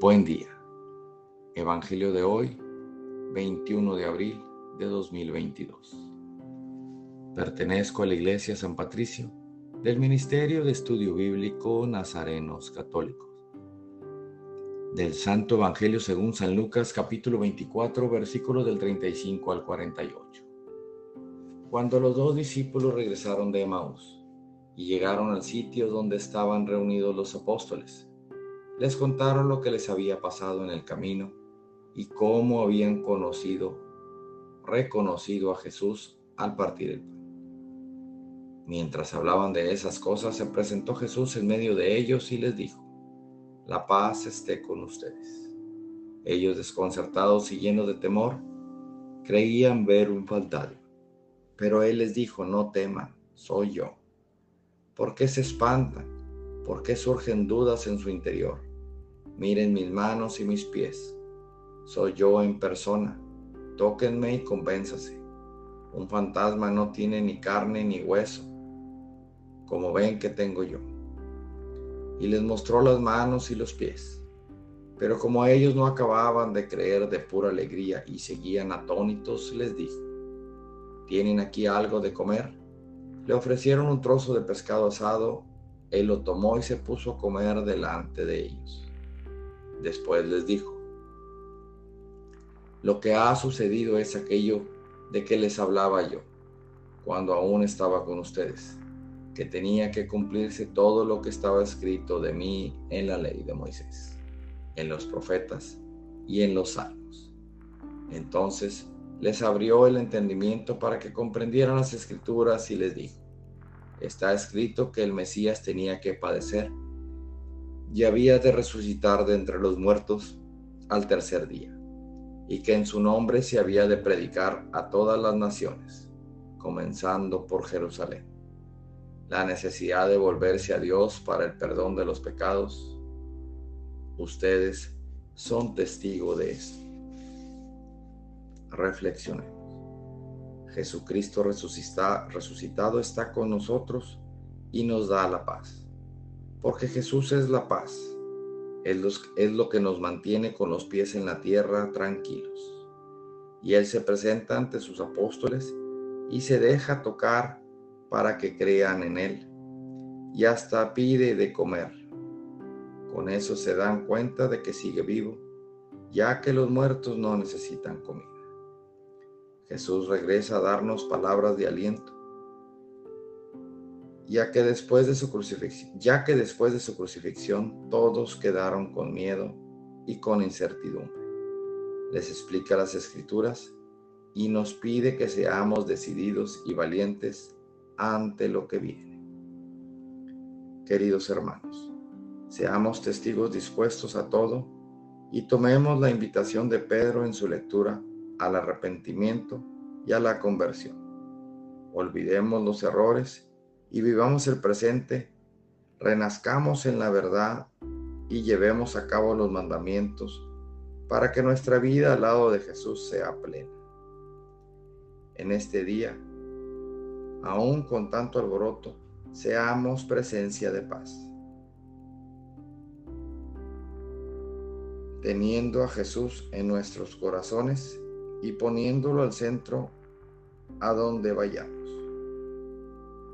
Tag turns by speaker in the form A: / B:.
A: Buen día. Evangelio de hoy, 21 de abril de 2022. Pertenezco a la Iglesia San Patricio del Ministerio de Estudio Bíblico Nazarenos Católicos. Del Santo Evangelio según San Lucas capítulo 24 versículo del 35 al 48. Cuando los dos discípulos regresaron de Emaús y llegaron al sitio donde estaban reunidos los apóstoles, les contaron lo que les había pasado en el camino y cómo habían conocido, reconocido a Jesús al partir el pan. Mientras hablaban de esas cosas, se presentó Jesús en medio de ellos y les dijo, la paz esté con ustedes. Ellos, desconcertados y llenos de temor, creían ver un fantasma. Pero él les dijo, no teman, soy yo. ¿Por qué se espantan? ¿Por qué surgen dudas en su interior? Miren mis manos y mis pies. Soy yo en persona. Tóquenme y convénzase. Un fantasma no tiene ni carne ni hueso, como ven que tengo yo. Y les mostró las manos y los pies. Pero como ellos no acababan de creer de pura alegría y seguían atónitos, les dijo, ¿tienen aquí algo de comer? Le ofrecieron un trozo de pescado asado, él lo tomó y se puso a comer delante de ellos. Después les dijo, lo que ha sucedido es aquello de que les hablaba yo cuando aún estaba con ustedes, que tenía que cumplirse todo lo que estaba escrito de mí en la ley de Moisés, en los profetas y en los salmos. Entonces les abrió el entendimiento para que comprendieran las escrituras y les dijo, está escrito que el Mesías tenía que padecer y había de resucitar de entre los muertos al tercer día, y que en su nombre se había de predicar a todas las naciones, comenzando por Jerusalén. La necesidad de volverse a Dios para el perdón de los pecados. Ustedes son testigos de esto. Reflexionemos. Jesucristo resucitado está con nosotros y nos da la paz porque Jesús es la paz. Es lo que nos mantiene con los pies en la tierra tranquilos. Y Él se presenta ante sus apóstoles y se deja tocar para que crean en Él. Y hasta pide de comer. Con eso se dan cuenta de que sigue vivo, ya que los muertos no necesitan comida. Jesús regresa a darnos palabras de aliento ya que después de su crucifixión, ya que después de su crucifixión todos quedaron con miedo y con incertidumbre. Les explica las escrituras y nos pide que seamos decididos y valientes ante lo que viene. Queridos hermanos, seamos testigos dispuestos a todo y tomemos la invitación de Pedro en su lectura al arrepentimiento y a la conversión. Olvidemos los errores y vivamos el presente, renazcamos en la verdad y llevemos a cabo los mandamientos para que nuestra vida al lado de Jesús sea plena. En este día, aún con tanto alboroto, seamos presencia de paz. Teniendo a Jesús en nuestros corazones y poniéndolo al centro a donde vayamos.